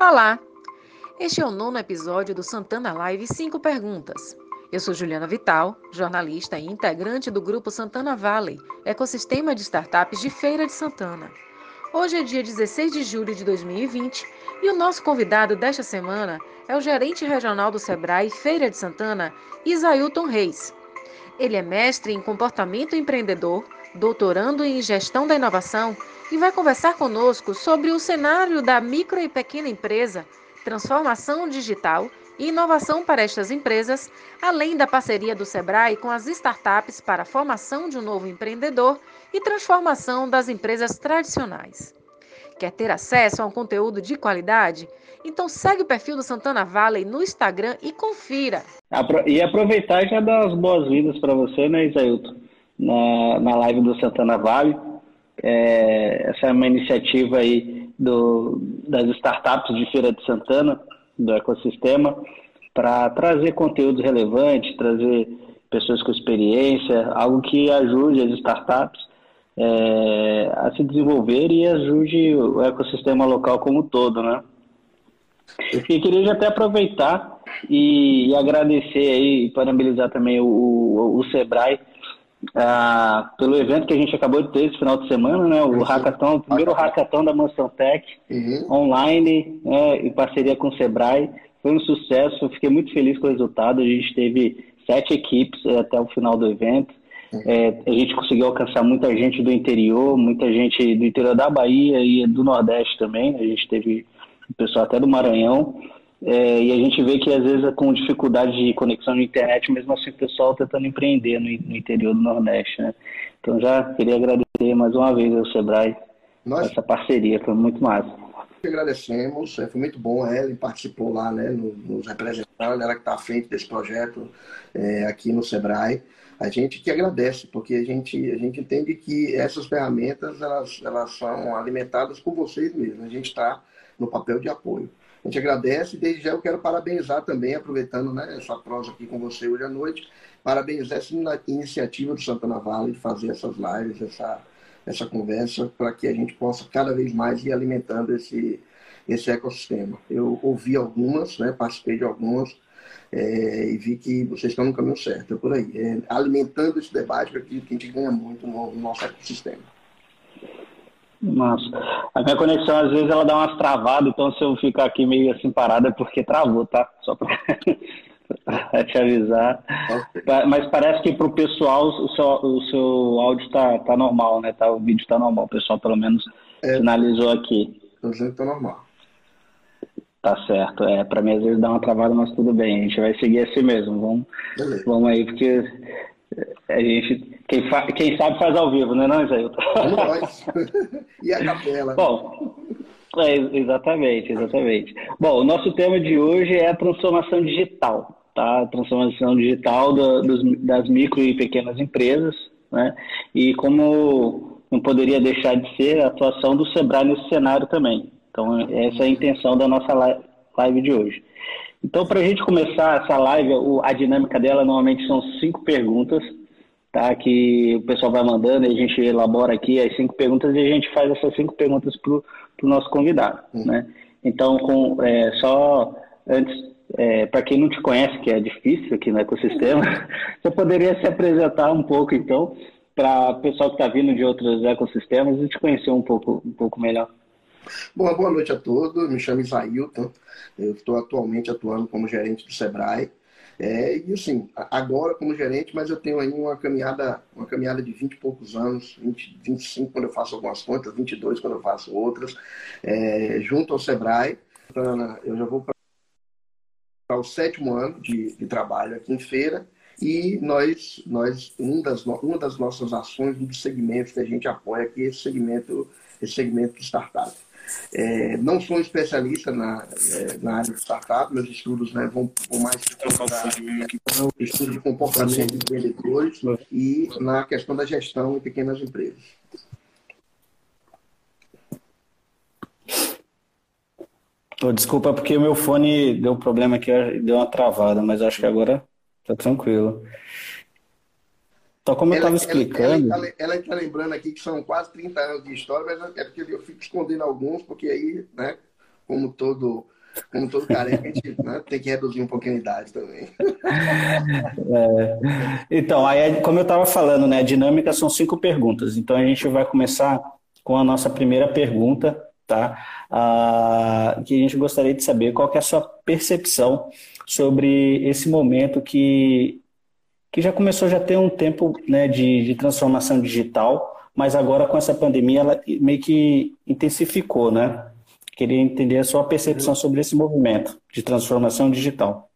Olá! Este é o nono episódio do Santana Live 5 Perguntas. Eu sou Juliana Vital, jornalista e integrante do grupo Santana Valley, ecossistema de startups de Feira de Santana. Hoje é dia 16 de julho de 2020 e o nosso convidado desta semana é o gerente regional do Sebrae Feira de Santana, Isailton Reis. Ele é mestre em comportamento empreendedor, doutorando em gestão da inovação e vai conversar conosco sobre o cenário da micro e pequena empresa, transformação digital e inovação para estas empresas, além da parceria do Sebrae com as startups para a formação de um novo empreendedor e transformação das empresas tradicionais. Quer ter acesso a um conteúdo de qualidade? Então segue o perfil do Santana Valley no Instagram e confira. E aproveitar e já dar as boas-vindas para você, né, Isailton, na, na live do Santana Valley. É, essa é uma iniciativa aí do, das startups de Feira de Santana, do ecossistema, para trazer conteúdos relevantes, trazer pessoas com experiência, algo que ajude as startups é, a se desenvolver e ajude o ecossistema local como um todo, né? Eu queria até aproveitar e, e agradecer aí e parabenizar também o, o, o Sebrae ah, pelo evento que a gente acabou de ter esse final de semana, né? O hackathon, o primeiro hackathon da Mansão Tech, uhum. online, né, em parceria com o Sebrae. Foi um sucesso, eu fiquei muito feliz com o resultado. A gente teve sete equipes eh, até o final do evento. Uhum. É, a gente conseguiu alcançar muita gente do interior, muita gente do interior da Bahia e do Nordeste também. A gente teve o pessoal até do Maranhão. É, e a gente vê que às vezes é com dificuldade de conexão de internet, mesmo assim o pessoal tentando empreender no, no interior do Nordeste, né? Então já queria agradecer mais uma vez ao Sebrae Nós... essa parceria, foi muito massa. Agradecemos, é, foi muito bom, ela participou lá, né, nos representando, ela que está à frente desse projeto é, aqui no Sebrae. A gente que agradece, porque a gente, a gente entende que essas ferramentas elas, elas são alimentadas por vocês mesmos. A gente está no papel de apoio. A gente agradece e desde já eu quero parabenizar também, aproveitando né, essa prosa aqui com você hoje à noite, parabenizar essa iniciativa do Santana Vale de fazer essas lives, essa, essa conversa, para que a gente possa cada vez mais ir alimentando esse, esse ecossistema. Eu ouvi algumas, né, participei de algumas, é, e vi que vocês estão no caminho certo, é por aí. É, alimentando esse debate, para que a gente ganha muito no, no nosso ecossistema. Nossa, a minha conexão às vezes ela dá umas travadas, então se eu ficar aqui meio assim parado é porque travou, tá? Só para te avisar. Mas parece que para o pessoal o seu, o seu áudio tá, tá normal, né? Tá, o vídeo tá normal. O pessoal pelo menos é, sinalizou aqui. Tô dizendo que tá normal. Tá certo. É, para mim às vezes dá uma travada, mas tudo bem. A gente vai seguir assim mesmo. Vamos, vamos aí, porque a gente, quem, fa, quem sabe faz ao vivo, né, não, Isailton? Nós. e a capela. Bom, é, exatamente, exatamente. Bom, o nosso tema de hoje é a transformação digital, tá? A transformação digital do, dos, das micro e pequenas empresas, né? E como não poderia deixar de ser a atuação do Sebrae nesse cenário também. Então, essa é a intenção da nossa live de hoje. Então, para a gente começar essa live, a dinâmica dela normalmente são cinco perguntas, tá? Que o pessoal vai mandando e a gente elabora aqui as cinco perguntas e a gente faz essas cinco perguntas para o nosso convidado, uhum. né? Então, com, é, só antes, é, para quem não te conhece, que é difícil aqui no ecossistema, você poderia se apresentar um pouco, então, para o pessoal que está vindo de outros ecossistemas e te conhecer um pouco, um pouco melhor. Bom, boa noite a todos. Me chamo Isailton. Eu estou atualmente atuando como gerente do Sebrae. É, e assim, agora como gerente, mas eu tenho aí uma caminhada, uma caminhada de 20 e poucos anos, 20, 25 quando eu faço algumas contas, 22 quando eu faço outras, é, junto ao Sebrae. Eu já vou para o sétimo ano de, de, trabalho aqui em feira e nós, nós um das, uma das nossas ações, um dos segmentos que a gente apoia aqui é esse segmento, esse segmento de startup. É, não sou especialista na, é, na área de startup, meus estudos né, vão, vão mais no estudo de comportamento de empreendedores e na questão da gestão em pequenas empresas. Oh, desculpa, porque o meu fone deu problema aqui, deu uma travada, mas acho que agora está tranquilo. Então, como eu estava explicando. Ela está lembrando aqui que são quase 30 anos de história, mas é porque eu fico escondendo alguns, porque aí, né, como todo como todo gente né, tem que reduzir um pouquinho a idade também. É. Então, aí, como eu estava falando, né, a dinâmica são cinco perguntas. Então, a gente vai começar com a nossa primeira pergunta, tá? Ah, que a gente gostaria de saber qual é a sua percepção sobre esse momento que, que já começou já ter um tempo né, de, de transformação digital, mas agora com essa pandemia ela meio que intensificou, né? Queria entender a sua percepção sobre esse movimento de transformação digital.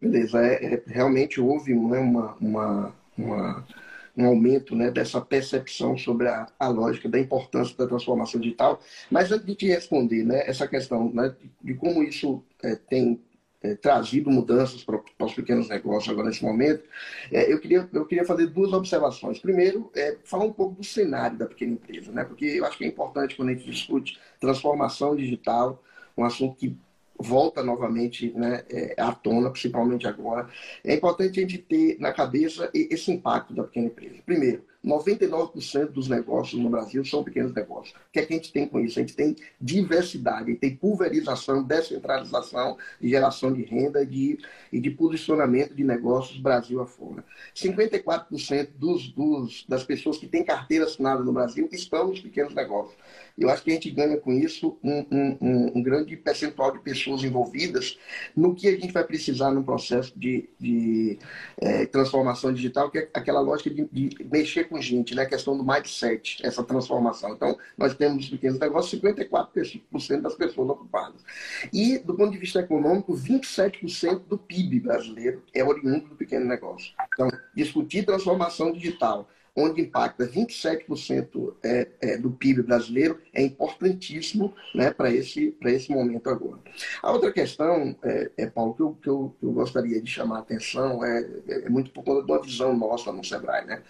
Beleza, é, é realmente houve né, uma, uma, uma, um aumento né, dessa percepção sobre a, a, lógica da importância da transformação digital. Mas antes de te responder né, essa questão né, de, de como isso é, tem é, trazido mudanças para, para, os pequenos negócios agora nesse momento, é, eu, queria, eu queria fazer duas observações. Primeiro, é, falar um pouco do cenário da pequena empresa, né? porque eu acho que é importante quando a gente discute transformação digital, um assunto que volta novamente né, é, à tona, principalmente agora. É importante a gente ter na cabeça esse impacto da pequena empresa. Primeiro, 99% dos negócios no Brasil são pequenos negócios. O que, é que a gente tem com isso? A gente tem diversidade, tem pulverização, descentralização de geração de renda e de, e de posicionamento de negócios Brasil afora. 54% dos, dos, das pessoas que têm carteira assinada no Brasil estão nos pequenos negócios. Eu acho que a gente ganha com isso um, um, um grande percentual de pessoas envolvidas no que a gente vai precisar no processo de, de é, transformação digital, que é aquela lógica de, de, mexer com gente, né? a questão do mindset, essa transformação. Então, nós temos nos pequenos negócios 54% das pessoas ocupadas. E, do ponto de vista econômico, 27% do PIB brasileiro é oriundo do pequeno negócio. Então, discutir transformação digital onde impacta 27% é, é, do PIB brasileiro, é importantíssimo né, para esse, esse momento agora. A outra questão, é, é Paulo, que eu, que, eu, que eu gostaria de chamar a atenção é, é, muito por conta de uma visão nossa no Sebrae, né?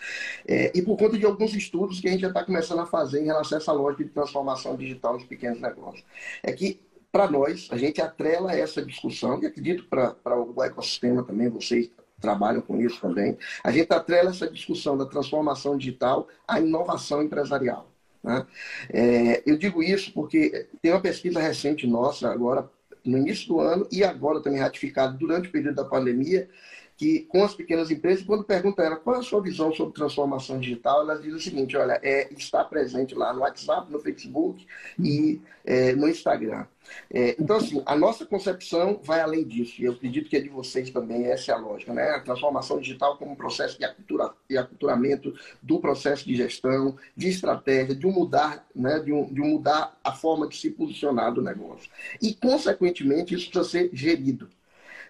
É, e por conta de alguns estudos que a gente já está começando a fazer em relação a essa lógica de transformação digital nos pequenos negócios. É que para nós, a gente atrela essa discussão, e acredito para o ecossistema também, vocês trabalham com isso também. A gente atrela essa discussão da transformação digital à inovação empresarial. Né? É, eu digo isso porque tem uma pesquisa recente nossa, agora no início do ano, e agora também ratificada durante o período da pandemia, que com as pequenas empresas, quando pergunta ela qual é a sua visão sobre transformação digital, elas dizem o seguinte, olha, é estar presente lá no WhatsApp, no Facebook e é, no Instagram. É, então, assim, a nossa concepção vai além disso, e eu acredito que é de vocês também, essa é a lógica, né? A transformação digital como um processo de, acultura, de aculturamento do processo de gestão, de estratégia, de um mudar, né? de, um, de um mudar a forma de se posicionar do negócio. E, consequentemente, isso precisa ser gerido.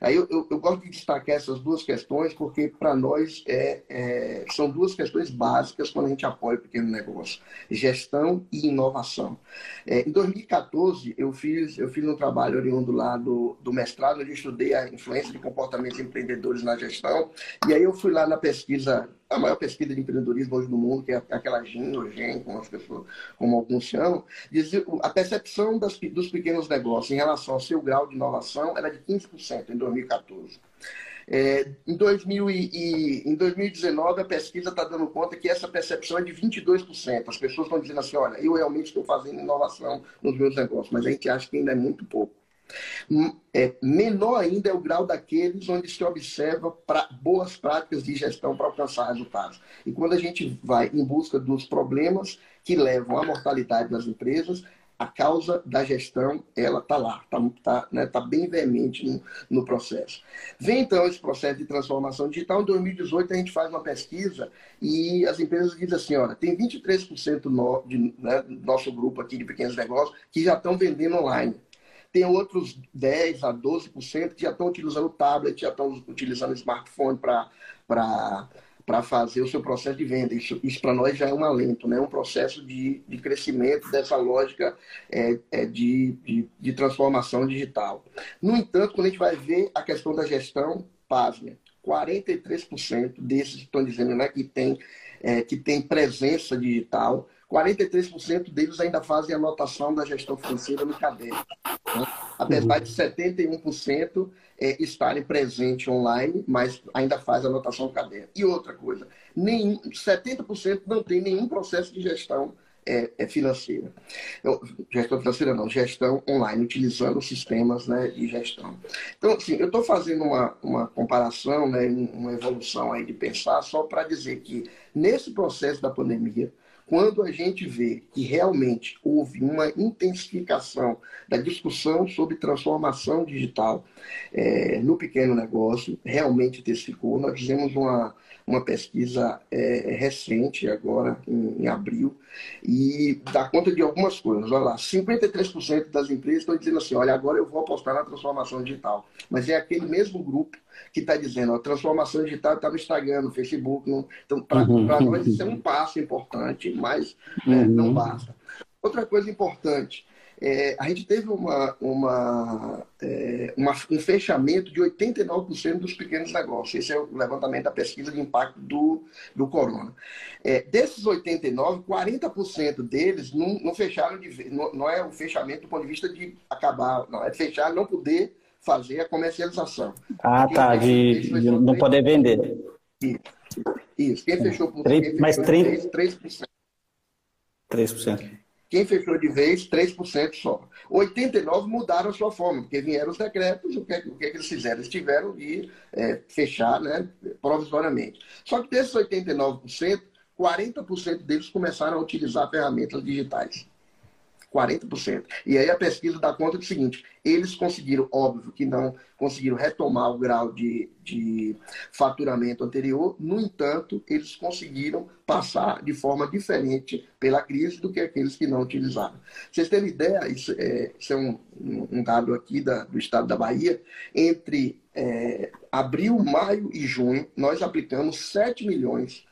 Aí eu, eu, eu, gosto de destacar essas duas questões, porque para nós é, é, são duas questões básicas quando a gente apoia o pequeno negócio: gestão e inovação. É, em 2014, eu fiz, eu fiz um trabalho oriundo lá do, do mestrado, onde eu estudei a influência de comportamentos empreendedores na gestão, e aí eu fui lá na pesquisa a maior pesquisa de empreendedorismo hoje no mundo, que é aquela GIN ou GEM, como as pessoas, como alguns chamam, diz a percepção das, dos pequenos negócios em relação ao seu grau de inovação era de 15% em 2014. É, em, 2000 e, e, em 2019, a pesquisa está dando conta que essa percepção é de 22%. As pessoas estão dizendo assim: olha, eu realmente estou fazendo inovação nos meus negócios, mas a gente acha que ainda é muito pouco. É, menor ainda é o grau daqueles onde se observa pra, boas práticas de gestão para alcançar resultados. E quando a gente vai em busca dos problemas que levam à mortalidade das empresas, a causa da gestão, ela está lá, está tá, né, tá bem veemente no, no, processo. Vem então esse processo de transformação digital. Em 2018, a gente faz uma pesquisa e as empresas dizem assim: olha, tem 23% no, de, né, do nosso grupo aqui de pequenos negócios que já estão vendendo online. Tem outros 10 a 12% que já estão utilizando tablet, já estão utilizando smartphone para fazer o seu processo de venda. Isso, isso para nós já é um alento, né? um processo de, de crescimento dessa lógica é, é de, de, de, transformação digital. No entanto, quando a gente vai ver a questão da gestão, pasme, 43% desses estão dizendo né, que, tem, é, que tem presença digital, 43% deles ainda fazem anotação da gestão financeira no caderno. Né? Apesar de 71% é, estarem presentes online, mas ainda faz anotação no caderno. E outra coisa, nem, 70% não tem nenhum processo de gestão é, é financeira. Eu, gestão financeira não, gestão online, utilizando sistemas né, de gestão. Então, assim, eu estou fazendo uma, uma comparação, né, uma evolução aí de pensar, só para dizer que nesse processo da pandemia, quando a gente vê que realmente houve uma intensificação da discussão sobre transformação digital é, no pequeno negócio, realmente intensificou. Nós fizemos uma, uma pesquisa é, recente, agora em, em, abril, e dá conta de algumas coisas. Olha lá, 53% das empresas estão dizendo assim: olha, agora eu vou apostar na transformação digital. Mas é aquele mesmo grupo que está dizendo: a transformação digital está no Instagram, no Facebook. No... Então, para uhum. nós, isso é um passo importante, mas é, uhum. não basta. Outra coisa importante é, a gente teve uma, uma, é, uma, um fechamento de 89% dos pequenos negócios. Esse é o levantamento da pesquisa de impacto do, do corona. É, desses 89, 40% deles não, não fecharam de não, não é o fechamento do ponto de vista de acabar, não, é fechar, não poder fazer a comercialização. Ah, Quem tá, de, de não poder vender. Isso. Isso. Quem fechou por 3, quem mais 30... 3%. 3%. Quem fechou de vez, 3% só. 89% mudaram a sua forma, porque vieram os decretos, o que, o que, eles fizeram? Eles tiveram de é, fechar né, provisoriamente. Só que desses 89%, 40% deles começaram a utilizar ferramentas digitais. 40%. E aí a pesquisa dá conta do seguinte: eles conseguiram, óbvio que não conseguiram retomar o grau de, de faturamento anterior, no entanto, eles conseguiram passar de forma diferente pela crise do que aqueles que não utilizaram. Vocês terem ideia, isso é, isso é um, um, dado aqui da, do estado da Bahia, entre é, abril, maio e junho, nós aplicamos 7 milhões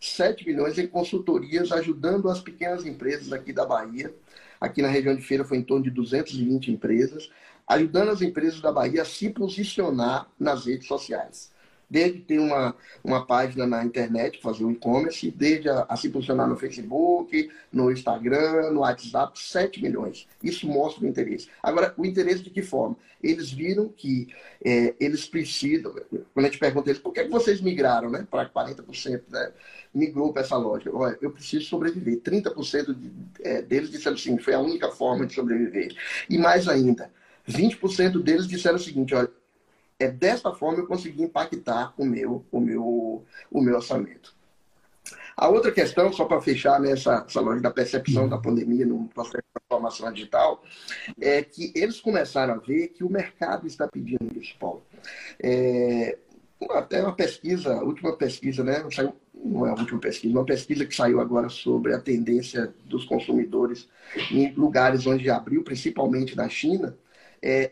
7 milhões em consultorias ajudando as pequenas empresas aqui da Bahia Aqui na região de feira foi em torno de 220 empresas, ajudando as empresas da Bahia a se posicionar nas redes sociais desde ter uma, uma página na internet, fazer um e-commerce, desde a, a, se posicionar no Facebook, no Instagram, no WhatsApp, 7 milhões. Isso mostra o interesse. Agora, o interesse de que forma? Eles viram que é, eles precisam, quando a gente pergunta eles, por que, é que vocês migraram né, para 40%, né, migrou para essa lógica? Olha, eu preciso sobreviver. 30% de, é, deles disseram assim, foi a única forma de sobreviver. E mais ainda, 20% deles disseram o seguinte, olha, é dessa forma eu consegui impactar o meu, o meu, o meu orçamento. A outra questão, só para fechar nessa essa loja da percepção da pandemia no processo de transformação digital, é que eles começaram a ver que o mercado está pedindo isso, Paulo. É, até uma pesquisa, última pesquisa, né? Saiu, não é a última pesquisa, uma pesquisa que saiu agora sobre a tendência dos consumidores em lugares onde abriu, principalmente na China, é,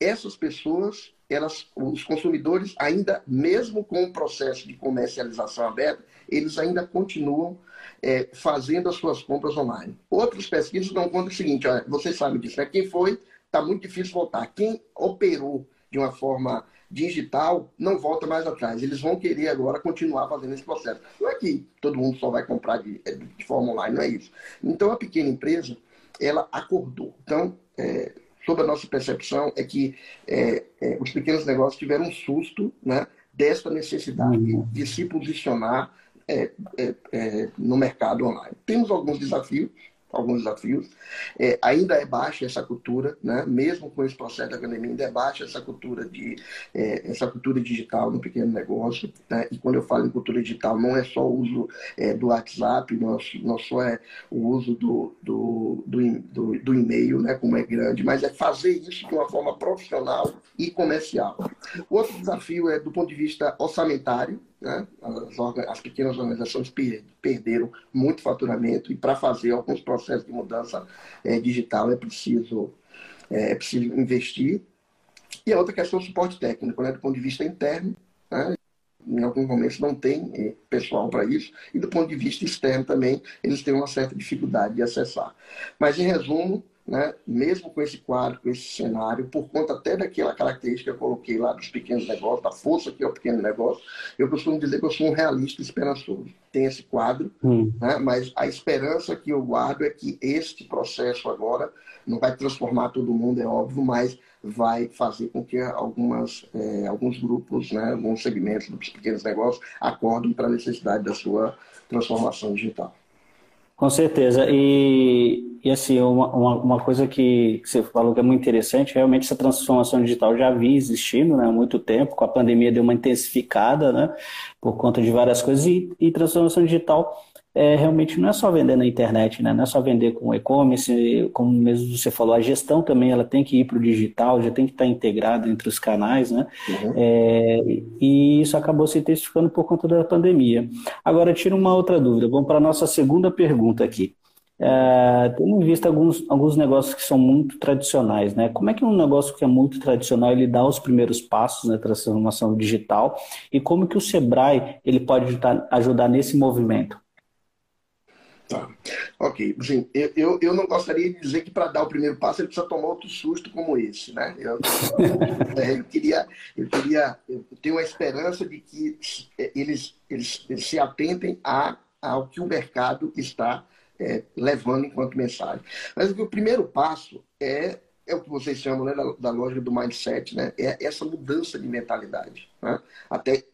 essas pessoas, elas, os consumidores, ainda, mesmo com o processo de comercialização aberta, eles ainda continuam é, fazendo as suas compras online. Outras pesquisas dão conta do seguinte: olha, vocês sabem disso, né? quem foi, está muito difícil voltar. Quem operou de uma forma digital não volta mais atrás. Eles vão querer agora continuar fazendo esse processo. Não é que todo mundo só vai comprar de, de forma online, não é isso. Então a pequena empresa, ela acordou. Então, é, sob a nossa percepção, é que é, é, os pequenos negócios tiveram um susto né, desta necessidade uhum. de se posicionar é, é, é, no mercado online. Temos alguns desafios, alguns desafios. É, ainda é baixa essa cultura, né? mesmo com esse processo da pandemia, ainda é baixa essa cultura, de, é, essa cultura digital no pequeno negócio. Né? E quando eu falo em cultura digital, não é só o uso é, do WhatsApp, não, não só é o uso do, do, do, do, do e-mail, né? como é grande, mas é fazer isso de uma forma profissional e comercial. O outro desafio é do ponto de vista orçamentário, né? As, as, pequenas organizações perderam muito faturamento e para fazer alguns processos de mudança é, digital é preciso, é, é, preciso investir. E a outra questão é o suporte técnico, né? do ponto de vista interno. Né? Em alguns momentos não tem é, pessoal para isso, e do ponto de vista externo também, eles têm uma certa dificuldade de acessar. Mas, em resumo, né, mesmo com esse quadro, com esse cenário, por conta até daquela característica que eu coloquei lá dos pequenos negócios, da força que é o pequeno negócio, eu costumo dizer que eu sou um realista esperançoso. Tem esse quadro, hum. né, mas a esperança que eu guardo é que este processo agora não vai transformar todo mundo, é óbvio, mas vai fazer com que algumas, é, alguns grupos, né, alguns segmentos dos pequenos negócios acordem para a necessidade da sua transformação digital. Com certeza. E, e assim, uma, uma, uma coisa que, você falou que é muito interessante, realmente essa transformação digital já havia existindo né, há muito tempo, com a pandemia deu uma intensificada, né, por conta de várias coisas, e, e transformação digital é, realmente não é só vender na internet, né? não é só vender com e-commerce, como mesmo você falou, a gestão também ela tem que ir para o digital, já tem que estar integrada entre os canais, né? Uhum. É, e isso acabou se intensificando por conta da pandemia. Agora, tira uma outra dúvida, vamos para a nossa segunda pergunta aqui. É, em vista alguns, alguns negócios que são muito tradicionais, né? Como é que um negócio que é muito tradicional ele dá os primeiros passos na transformação digital e como que o Sebrae ele pode ajudar nesse movimento? Tá. Ok. Assim, eu, eu, eu não gostaria de dizer que para dar o primeiro passo ele precisa tomar outro susto como esse, né? Eu, é, eu queria, eu queria, eu tenho a esperança de que eles, eles, eles se atentem a, ao que o mercado está é, levando enquanto mensagem. Mas o primeiro passo é é o que vocês chamam né, da, da lógica do mindset, né? É essa mudança de mentalidade. Né? Até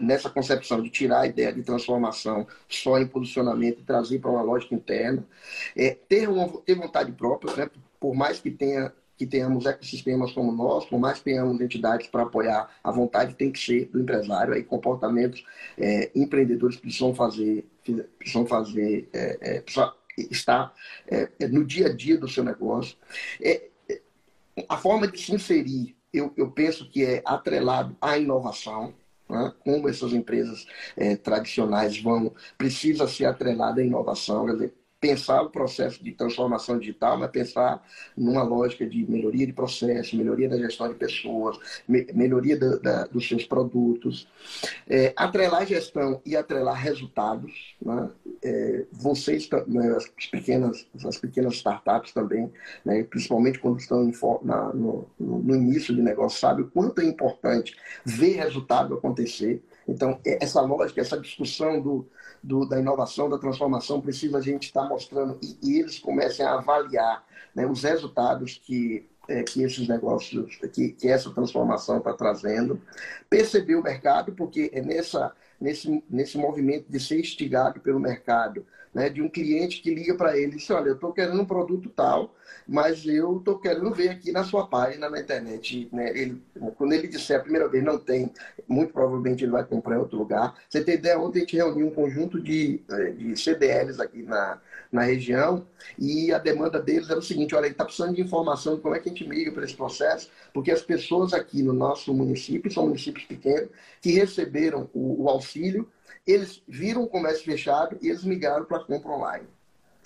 nessa concepção de tirar a ideia de transformação só em posicionamento e trazer para uma lógica interna, é, ter, uma, ter vontade própria, né? por mais que tenha que tenhamos ecossistemas como nosso, por mais que tenhamos entidades para apoiar, a vontade tem que ser do empresário, aí comportamentos é, empreendedores precisam fazer, precisam fazer, é, é, precisam estar é, é, no dia a dia do seu negócio. É, a forma de se inserir, eu, eu penso que é atrelado à inovação, né? como essas empresas é, tradicionais vão, precisa ser atrelada à inovação, dizer, pensar o processo de transformação digital, mas pensar numa lógica de melhoria de processo, melhoria da gestão de pessoas, me, melhoria da, da, dos seus produtos. É, atrelar gestão e atrelar resultados. Né? É, vocês, né, as, pequenas, as pequenas startups também, né, principalmente quando estão em, na, no, no início de negócio, sabem o quanto é importante ver resultado acontecer. Então, é, essa lógica, essa discussão do, do, da inovação, da transformação, precisa a gente estar tá mostrando e, e, eles comecem a avaliar né, os resultados que, é, que esses negócios, que, que essa transformação está trazendo. Perceber o mercado, porque é nessa, nesse, nesse movimento de ser instigado pelo mercado, né, de um cliente que liga para ele e diz, olha, eu estou querendo um produto tal, mas eu estou querendo ver aqui na sua página na internet. Né? Ele, quando ele disser a primeira vez não tem, muito provavelmente ele vai comprar em outro lugar. Você tem ideia, ontem a gente reuniu um conjunto de, eh, de CDLs aqui na, na região e a demanda deles era o seguinte, olha, ele está precisando de informação de como é que a gente migra para esse processo, porque as pessoas aqui no nosso município, são municípios pequenos, que receberam o, o auxílio, eles viram o comércio fechado e eles migraram para a compra online.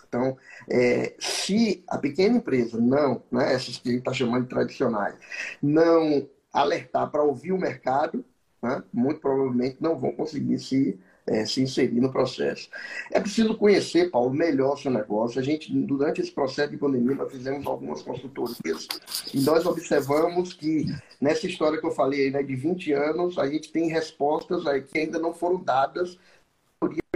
Então, é, se a pequena empresa não, né, essas que a gente está chamando de tradicionais, não alertar para ouvir o mercado, né, muito provavelmente não vão conseguir se, é, se inserir no processo. É preciso conhecer, Paulo, melhor o seu negócio. A gente, durante esse processo de pandemia, nós fizemos algumas consultorias e nós observamos que nessa história que eu falei né, de 20 anos, a gente tem respostas aí que ainda não foram dadas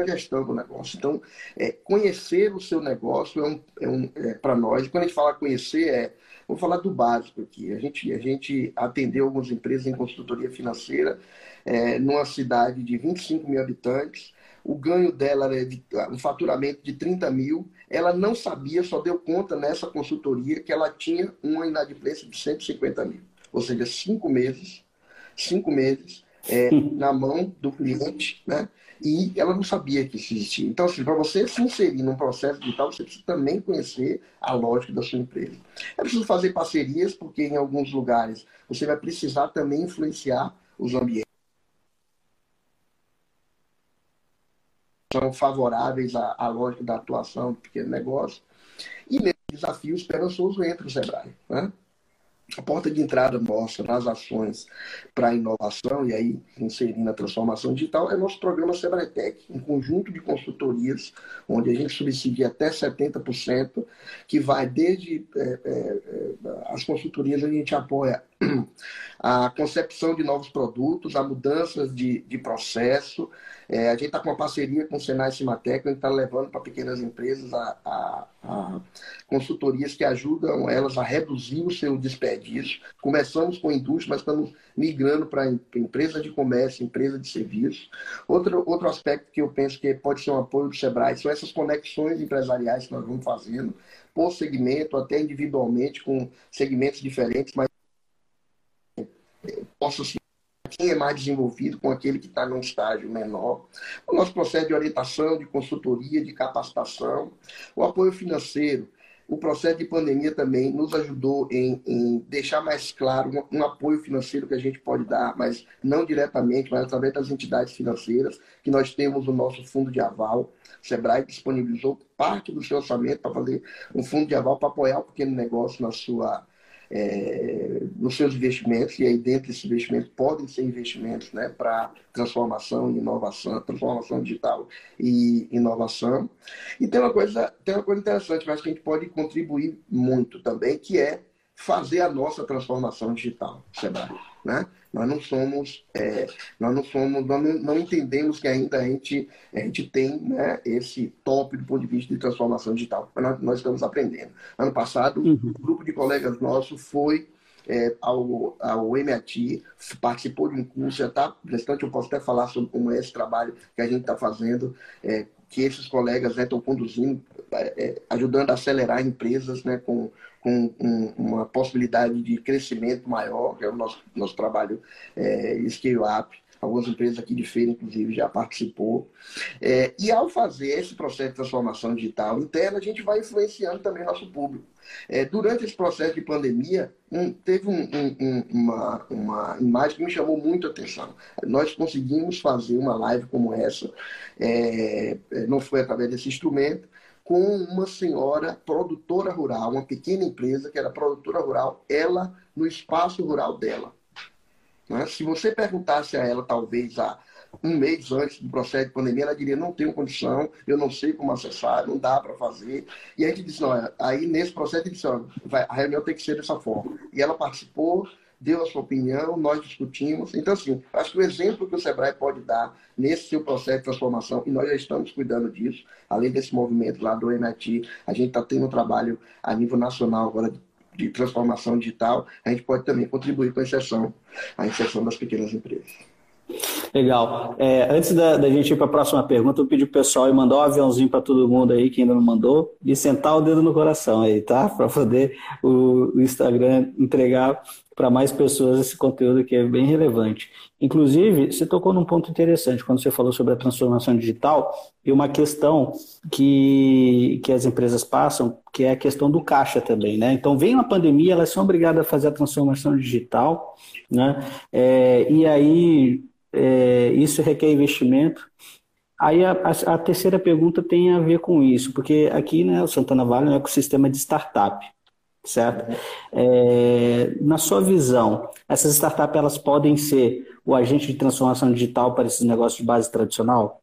a gestão do negócio. Então, é, conhecer o seu negócio é, um, é, um, é para nós, quando a gente fala conhecer, é, vamos falar do básico aqui. A gente, a gente atendeu algumas empresas em consultoria financeira é, numa cidade de 25 mil habitantes, o ganho dela era de, um faturamento de 30 mil. Ela não sabia, só deu conta nessa consultoria que ela tinha uma inadimplência de 150 mil. Ou seja, cinco meses, cinco meses é, na mão do cliente, né? e ela não sabia que isso existia. Então, assim, para você se inserir num processo digital, você precisa também conhecer a lógica da sua empresa. É preciso fazer parcerias, porque em alguns lugares você vai precisar também influenciar os ambientes. São favoráveis à, à lógica da atuação do pequeno negócio. E nesse desafio esperançoso entra o Sebrae. Né? a porta de entrada nossa nas ações para a inovação, e aí inserindo a transformação digital, é nosso programa Sebretec, um conjunto de consultorias, onde a gente subsidia até 70%, que vai desde é, é, é, as consultorias, a gente apoia a concepção de novos produtos, a mudanças de, de processo. É, a gente está com uma parceria com o Senai Cimatec, a gente está levando para pequenas empresas a, a, a, consultorias que ajudam elas a reduzir o seu desperdício. Começamos com indústria, mas estamos migrando para empresa de comércio, empresa de serviço. Outro, outro aspecto que eu penso que pode ser um apoio do Sebrae são essas conexões empresariais que nós vamos fazendo por segmento, até individualmente, com segmentos diferentes, mas possa se quem é mais desenvolvido com aquele que está num estágio menor. O nosso processo de orientação, de consultoria, de capacitação, o apoio financeiro. O processo de pandemia também nos ajudou em, em deixar mais claro um, um, apoio financeiro que a gente pode dar, mas não diretamente, mas através das entidades financeiras, que nós temos o nosso fundo de aval. O Sebrae disponibilizou parte do seu orçamento para fazer um fundo de aval para apoiar o pequeno negócio na sua é, nos seus investimentos, e aí dentro desses investimentos podem ser investimentos né, para transformação e inovação, transformação digital e inovação. E tem uma coisa, tem uma coisa interessante, mas que a gente pode contribuir muito também, que é fazer a nossa transformação digital, Sebrae. Né? Nós não somos, é, nós não somos, nós não, não, entendemos que ainda a gente, a gente tem né, esse top do ponto de vista de transformação digital. Mas nós, nós estamos aprendendo. Ano passado, uhum. um grupo de colegas nossos foi é, ao, ao MIT, participou de um curso, já está prestante, eu posso até falar sobre como é esse trabalho que a gente está fazendo, é, que esses colegas estão né, conduzindo, é, é, ajudando a acelerar empresas né, com, com um, uma possibilidade de crescimento maior, que é o nosso, nosso trabalho é, Scale Up. Algumas empresas aqui de feira, inclusive, já participou. É, e ao fazer esse processo de transformação digital interna, a gente vai influenciando também nosso público. É, durante esse processo de pandemia, um, teve um, um, uma, uma imagem que me chamou muito a atenção. Nós conseguimos fazer uma live como essa, é, é não foi através desse instrumento, com uma senhora produtora rural, uma pequena empresa que era produtora rural, ela no espaço rural dela. Né? Se você perguntasse a ela, talvez há um mês antes do processo de pandemia, ela diria: não tenho condição, eu não sei como acessar, não dá para fazer. E a gente disse: não, aí nesse processo, a disse: a reunião tem que ser dessa forma. E ela participou, deu a sua opinião, nós discutimos. Então, assim, acho que o exemplo que o Sebrae pode dar nesse seu processo de transformação, e nós já estamos cuidando disso, além desse movimento lá do MIT, a gente está tendo um trabalho a nível nacional agora de transformação digital, a gente pode também contribuir com a inserção, a inserção das pequenas empresas. Legal. É, antes da, da, gente ir para a próxima pergunta, eu pedi pro pessoal e mandar um aviãozinho para todo mundo aí que ainda não mandou e sentar o dedo no coração aí, tá? Para poder o, o Instagram entregar para mais pessoas esse conteúdo que é bem relevante. Inclusive, você tocou num ponto interessante quando você falou sobre a transformação digital e uma questão que, que as empresas passam, que é a questão do caixa também, né? Então, vem uma pandemia, elas são obrigadas a fazer a transformação digital, né? É, e aí, é, isso requer investimento. Aí a, a, a, terceira pergunta tem a ver com isso, porque aqui, né, o Santana Vale é um ecossistema de startup certo? É, na sua visão, essas startups elas podem ser o agente de transformação digital para esses negócios de base tradicional?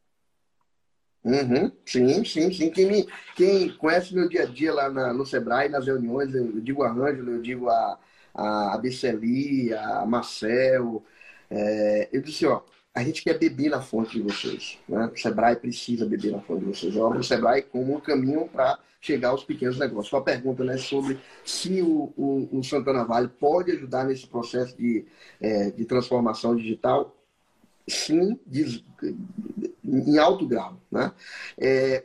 Uhum, sim, sim, sim. Quem, me, quem conhece meu dia a dia lá na, no Sebrae, nas reuniões, eu digo a Ângelo, eu digo a, a Biceli, a Marcel, é, eu disse, ó, a gente quer beber na fonte de vocês. Né? O Sebrae precisa beber na fonte de vocês. Eu o Sebrae como um caminho para chegar aos pequenos negócios. Sua pergunta né, sobre se o, o, o, Santana Vale pode ajudar nesse processo de, é, de transformação digital. Sim, diz, em alto grau. Né? É,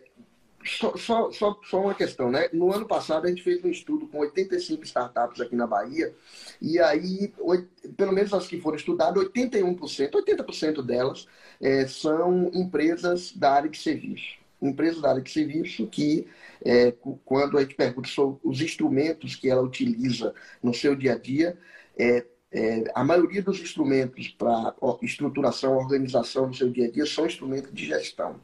só, só, só, só uma questão, né? No ano passado a gente fez um estudo com 85 startups aqui na Bahia, e aí, pelo menos as que foram estudadas, 81%, 80% delas é, são empresas da área de serviço. Empresas da área de serviço que, é, quando a gente pergunta sobre os instrumentos que ela utiliza no seu dia a dia, é, é, a maioria dos instrumentos para estruturação, organização no seu dia a dia são instrumentos de gestão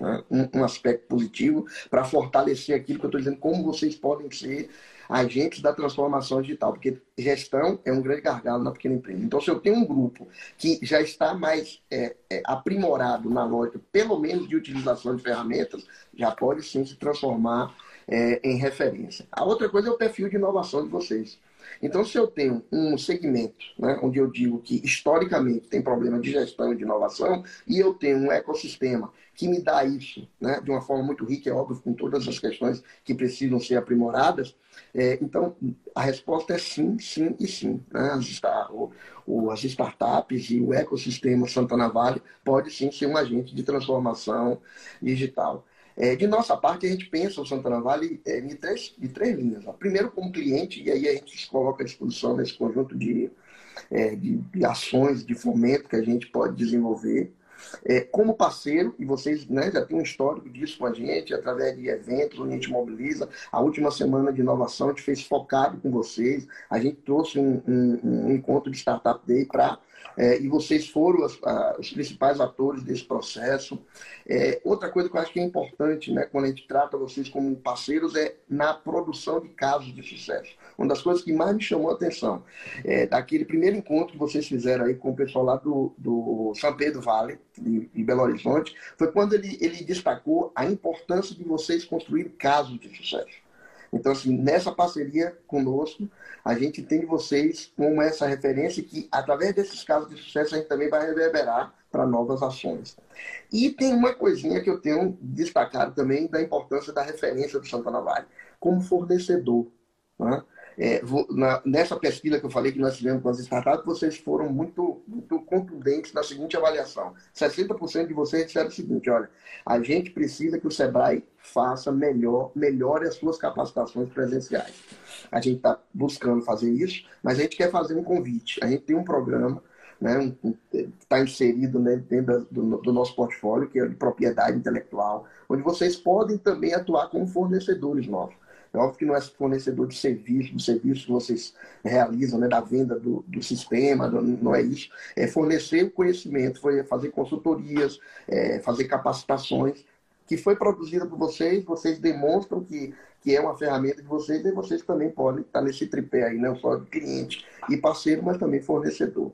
né? um, um, aspecto positivo para fortalecer aquilo que eu estou dizendo, como vocês podem ser agentes da transformação digital, porque gestão é um grande gargalo na pequena empresa. Então, se eu tenho um grupo que já está mais é, é, aprimorado na lógica, pelo menos de utilização de ferramentas, já pode sim se transformar é, em referência. A outra coisa é o perfil de inovação de vocês. Então, se eu tenho um segmento né, onde eu digo que historicamente tem problema de gestão e de inovação, e eu tenho um ecossistema que me dá isso né, de uma forma muito rica, é óbvio, com todas as questões que precisam ser aprimoradas, é, então a resposta é sim, sim e sim. Né? As, o, o, as startups e o ecossistema Santana Vale pode sim ser um agente de transformação digital. É, de nossa parte, a gente pensa o Santana Vale é, de, três, de três linhas. Primeiro, como cliente, e aí a gente se coloca à disposição nesse conjunto de, é, de, de, ações de fomento que a gente pode desenvolver. É, como parceiro, e vocês né, já têm um histórico disso com a gente, através de eventos onde a gente mobiliza. A última semana de inovação a gente fez focado com vocês. A gente trouxe um, um, um encontro de Startup Day para é, e vocês foram as, a, os principais atores desse processo. É, outra coisa que eu acho que é importante, né, quando a gente trata vocês como parceiros, é na produção de casos de sucesso. Uma das coisas que mais me chamou a atenção é daquele primeiro encontro que vocês fizeram aí com o pessoal lá do, do São Pedro Vale, de, de Belo Horizonte, foi quando ele, ele destacou a importância de vocês construir casos de sucesso. Então, assim, nessa parceria conosco, a gente tem vocês como essa referência que, através desses casos de sucesso, a gente também vai reverberar para novas ações. E tem uma coisinha que eu tenho destacado também da importância da referência do Santana Vale como fornecedor. Né? É, na, nessa pesquisa que eu falei que nós fizemos com as startups, vocês foram muito, muito contundentes na seguinte avaliação. 60% de vocês disseram o seguinte, olha, a gente precisa que o Sebrae faça melhor, melhore as suas capacitações presenciais. A gente está buscando fazer isso, mas a gente quer fazer um convite. A gente tem um programa né, está inserido né, dentro do, do, nosso portfólio, que é de propriedade intelectual, onde vocês podem também atuar como fornecedores nossos. É óbvio que não é fornecedor de serviço, do serviço que vocês realizam, né, da venda do, do sistema, não é isso. É fornecer o conhecimento, fazer consultorias, é, fazer capacitações, que foi produzida por vocês, vocês demonstram que, que é uma ferramenta de vocês e vocês também podem estar nesse tripé aí, não só de cliente e parceiro, mas também fornecedor.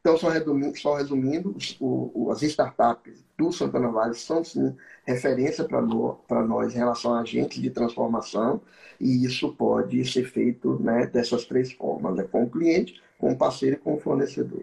Então, só resumindo, só resumindo o, o, as startups do Santana Vale são, sim, referência para nós em relação a agentes de transformação e isso pode ser feito né, dessas três formas, né, com o cliente, com o parceiro e com o fornecedor.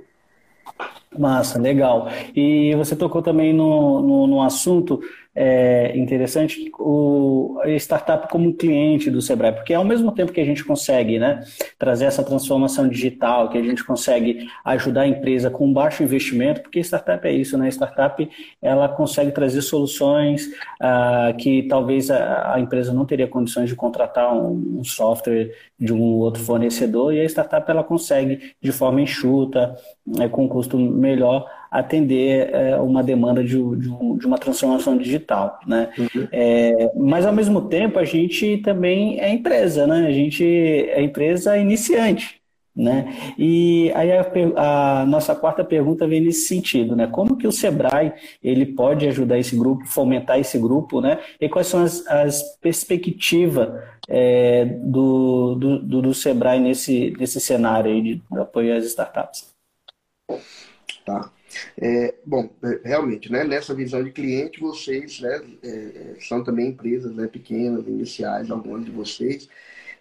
Massa, legal. E você tocou também no, no, no assunto é, interessante o a startup como cliente do Sebrae, porque ao mesmo tempo que a gente consegue né, trazer essa transformação digital, que a gente consegue ajudar a empresa com baixo investimento, porque startup é isso, né? Startup ela consegue trazer soluções ah, que talvez a, a, empresa não teria condições de contratar um, um, software de um outro fornecedor e a startup ela consegue de forma enxuta, é, com custo melhor atender é, uma demanda de, de, de, uma transformação digital, né? Uhum. É, mas ao mesmo tempo a gente também é empresa, né? A gente é empresa iniciante, né? E aí a, a, nossa quarta pergunta vem nesse sentido, né? Como que o Sebrae ele pode ajudar esse grupo, fomentar esse grupo, né? E quais são as, as perspectivas é, do, do, do, do, Sebrae nesse, nesse cenário aí de, de apoio às startups? Tá. É, bom, é, realmente, né, nessa visão de cliente, vocês né, é, é, são também empresas né, pequenas, iniciais, algumas de vocês,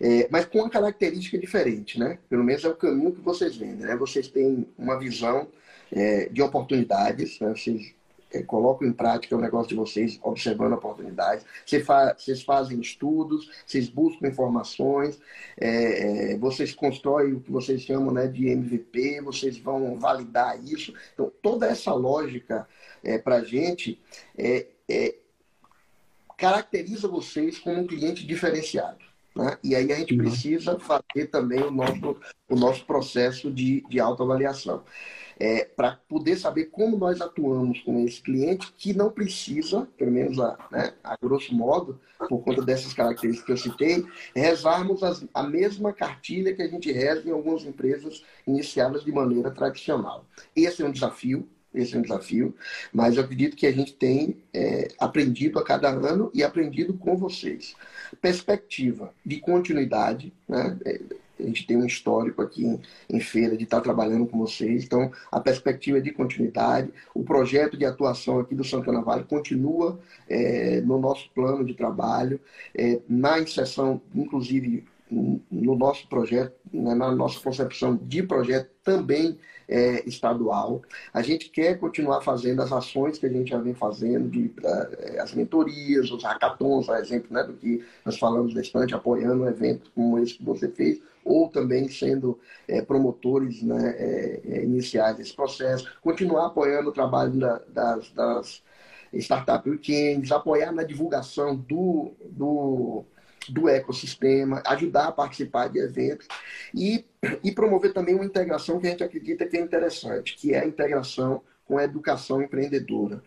é, mas com uma característica diferente, né? Pelo menos é o caminho que vocês vendem, né? Vocês têm uma visão é, de oportunidades, né? Vocês colocam em prática o negócio de vocês, observando oportunidades. Vocês, fa vocês fazem estudos, vocês buscam informações, é, é, vocês constroem o que vocês chamam né, de MVP, vocês vão validar isso. Então, toda essa lógica é, para a gente é, é, caracteriza vocês como um cliente diferenciado. Né? E aí a gente uhum. precisa fazer também o nosso, o nosso processo de, de autoavaliação é, para poder saber como nós atuamos com esse cliente que não precisa, pelo menos a, né, a grosso modo, por conta dessas características que eu citei, rezarmos as, a mesma cartilha que a gente reza em algumas empresas iniciadas de maneira tradicional. Esse é um desafio, esse é um desafio, mas eu acredito que a gente tem é, aprendido a cada ano e aprendido com vocês. Perspectiva de continuidade, né? É, a gente tem um histórico aqui em, em feira de estar trabalhando com vocês. Então, a perspectiva é de continuidade. O projeto de atuação aqui do Santana Vale continua é, no nosso plano de trabalho. É, na inserção, inclusive, no nosso projeto, né, na nossa concepção de projeto também é, estadual. A gente quer continuar fazendo as ações que a gente já vem fazendo, de, uh, as mentorias, os hackathons, por exemplo, né, do que nós falamos bastante, apoiando um evento como esse que você fez, ou também sendo é, promotores né, é, é iniciais desse processo, continuar apoiando o trabalho da, das, das startup weekends, apoiar na divulgação do, do do ecossistema, ajudar a participar de eventos e, e promover também uma integração que a gente acredita que é interessante, que é a integração com a educação empreendedora.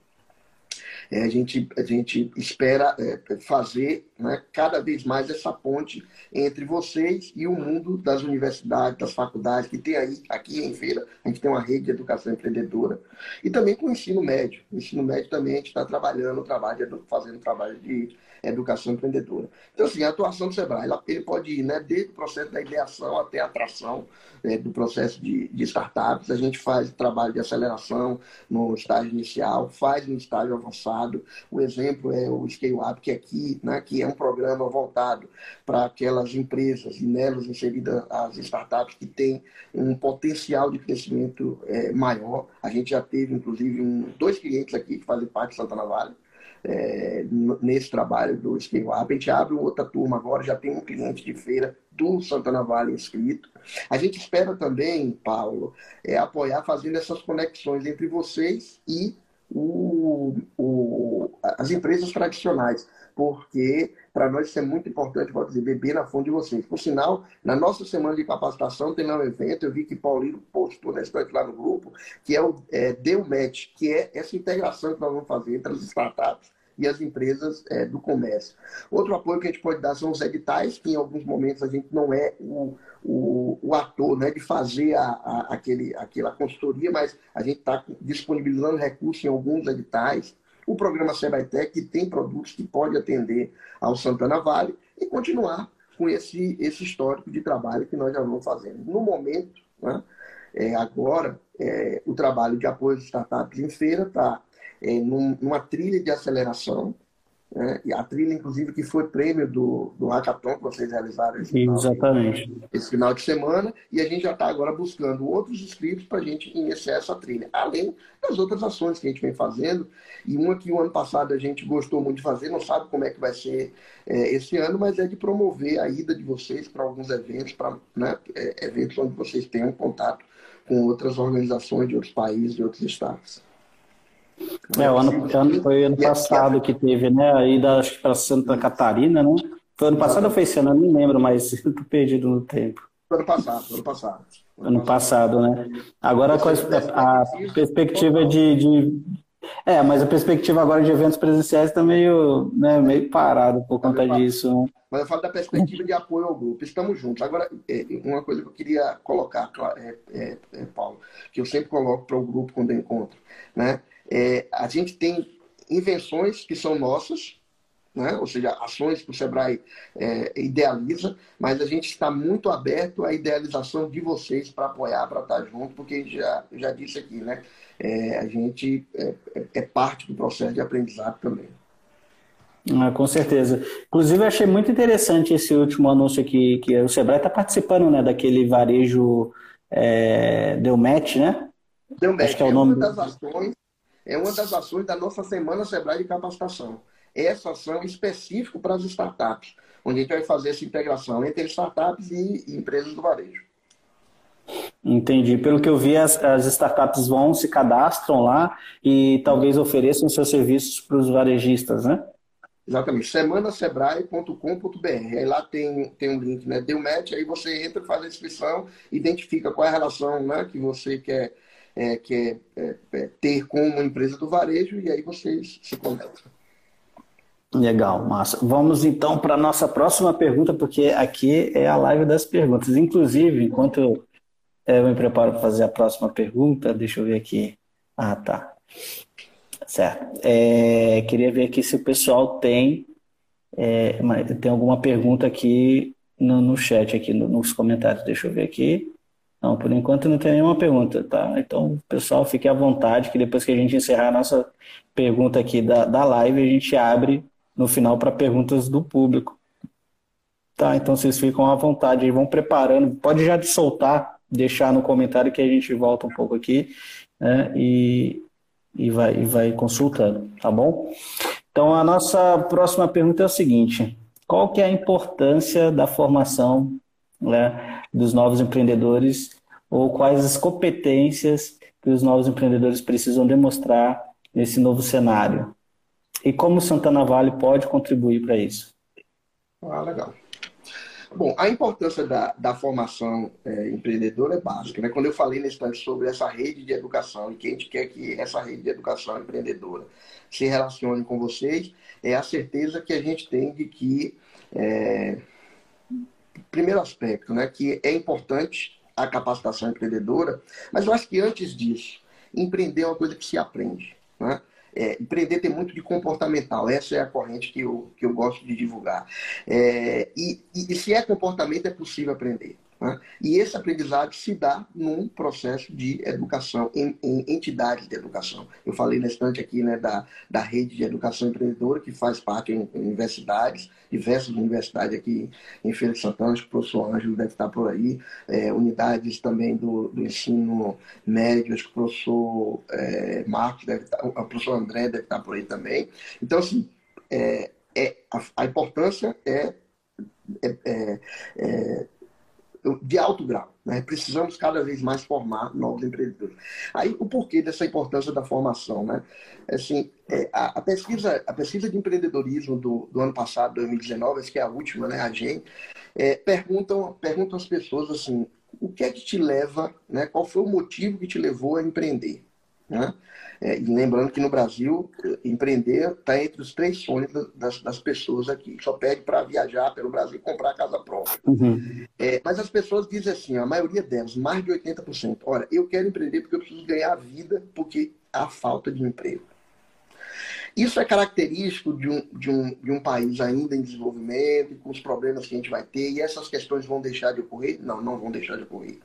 É, a, gente, a gente espera é, fazer né, cada vez mais essa ponte entre vocês e o mundo das universidades, das faculdades, que tem aí, aqui em Feira, a gente tem uma rede de educação empreendedora, e também com o ensino médio. O ensino médio também a gente está trabalhando, trabalho, fazendo trabalho de educação empreendedora. Então, assim, a atuação do Sebrae, ele pode ir né, desde o processo da ideação até a atração né, do processo de, de, startups. A gente faz trabalho de aceleração no estágio inicial, faz no estágio avançado. O exemplo é o Scale Up, que aqui, né, que é um programa voltado para aquelas empresas e nelas inseridas as startups que têm um potencial de crescimento é, maior. A gente já teve, inclusive, um, dois clientes aqui que fazem parte de Santana Vale, é, nesse trabalho do Scale Up. A gente abre outra turma agora, já tem um cliente de feira do Santana Vale inscrito. A gente espera também, Paulo, é, apoiar fazendo essas conexões entre vocês e o, o, as empresas tradicionais, porque para nós isso é muito importante, vou dizer, beber na fonte de vocês. Por sinal, na nossa semana de capacitação tem um evento, eu vi que Paulino postou na história lá no grupo, que é o é, Deu Match, que é essa integração que nós vamos fazer entre as startups e as empresas é, do comércio. Outro apoio que a gente pode dar são os editais, que em alguns momentos a gente não é o, o, o ator né, de fazer a, a, aquele, aquela consultoria, mas a gente está disponibilizando recursos em alguns editais. O programa Sebaitec, que tem produtos que pode atender ao Santana Vale e continuar com esse, esse histórico de trabalho que nós já vamos fazendo. No momento, né, é, agora, é, o trabalho de apoio às startups em feira está é, num, numa trilha de aceleração, né? e a trilha, inclusive, que foi prêmio do, do Hackathon que vocês realizaram esse final, Exatamente. esse final de semana, e a gente já está agora buscando outros inscritos para a gente iniciar essa trilha, além das outras ações que a gente vem fazendo, e uma que o ano passado a gente gostou muito de fazer, não sabe como é que vai ser é, esse ano, mas é de promover a ida de vocês para alguns eventos, para né, é, eventos onde vocês tenham contato com outras organizações de outros países, de outros estados. É, o ano, ano, foi ano passado que teve, né? Aí da, acho que para Santa Catarina, né? Foi ano passado ou foi esse ano? Eu não lembro, mas estou perdido no tempo. Ano passado, ano passado. Ano passado, né? Agora com a, a perspectiva de, de, É, mas a perspectiva agora de eventos presenciais está meio, né, meio parado por conta disso. Né? Mas eu falo da perspectiva de apoio ao grupo. Estamos juntos. Agora, é, uma coisa que eu queria colocar, é, é, é, Paulo, que eu sempre coloco para o grupo quando eu encontro, né? É, a gente tem invenções que são nossas, né? ou seja, ações que o Sebrae é, idealiza, mas a gente está muito aberto à idealização de vocês para apoiar, para estar junto, porque já, já disse aqui, né? É, a gente é, é, parte do processo de aprendizado também. Ah, com certeza. Inclusive, eu achei muito interessante esse último anúncio aqui, que o Sebrae está participando né, daquele varejo é, Deu Match, né? Deu Match, Acho que é, o nome... uma das ações é uma das ações da nossa Semana Sebrae de Capacitação. Essa ação é específica para as startups, onde a gente vai fazer essa integração entre startups e empresas do varejo. Entendi. Pelo que eu vi, as, as, startups vão, se cadastram lá e talvez ofereçam seus serviços para os varejistas, né? Exatamente. semanasebrae.com.br. Aí lá tem, tem um link, né? Deu match, aí você entra, faz a inscrição, identifica qual é a relação né, que você quer é, quer é, é, ter com uma empresa do varejo e aí vocês se conectam. Legal, massa. Vamos então para a nossa próxima pergunta, porque aqui é a live das perguntas. Inclusive, enquanto eu, eu me preparo para fazer a próxima pergunta, deixa eu ver aqui. Ah, tá. Certo. É, queria ver aqui se o pessoal tem, é, tem alguma pergunta aqui no, no chat, aqui no, nos comentários. Deixa eu ver aqui. Não, por enquanto não tem nenhuma pergunta, tá? Então, pessoal, fique à vontade, que depois que a gente encerrar a nossa pergunta aqui da, da live, a gente abre no final para perguntas do público. Tá, então vocês ficam à vontade e vão preparando. Pode já soltar, deixar no comentário que a gente volta um pouco aqui né, e, e, vai, e vai consultando, tá bom? Então a nossa próxima pergunta é a seguinte: qual que é a importância da formação né, dos novos empreendedores ou quais as competências que os novos empreendedores precisam demonstrar nesse novo cenário? E como Santana Vale pode contribuir para isso? Ah, legal. Bom, a importância da, da formação é, empreendedora é básica. Né? Quando eu falei nesse instante sobre essa rede de educação e que a gente quer que essa rede de educação empreendedora se relacione com vocês, é a certeza que a gente tem de que, é, primeiro aspecto, né, que é importante a capacitação empreendedora, mas eu acho que antes disso, empreender é uma coisa que se aprende. Né? É, empreender tem muito de comportamental, essa é a corrente que eu, que eu gosto de divulgar. É, e, e, e se é comportamento, é possível aprender. Né? E esse aprendizado se dá num processo de educação, em, em, entidades de educação. Eu falei na estante aqui né, da, da rede de educação empreendedora, que faz parte em, universidades, diversas universidades aqui em Feira Santana, acho que o professor Ângelo deve estar por aí, é, unidades também do, do ensino médio, acho que o professor é, Marcos deve estar, o professor André deve estar por aí também. Então, assim, é, é a, a importância é, é, é, é de alto grau. Né? Precisamos cada vez mais formar novos empreendedores. Aí o porquê dessa importância da formação, né? Assim, é, a, a, pesquisa, a pesquisa de empreendedorismo do, do ano passado, 2019, essa que é a última, né, a GEM, é, perguntam, perguntam às pessoas assim, o que é que te leva, né? Qual foi o motivo que te levou a empreender? Né? É, lembrando que no Brasil, empreender está entre os três sonhos das, das pessoas aqui. Só pede para viajar pelo Brasil e comprar casa própria. Uhum. É, mas as pessoas dizem assim, a maioria delas, mais de 80%, olha, eu quero empreender porque eu preciso ganhar vida, porque há falta de emprego. Isso é característico de um, de, um, de um país ainda em desenvolvimento, com os problemas que a gente vai ter, e essas questões vão deixar de ocorrer? Não, não vão deixar de ocorrer.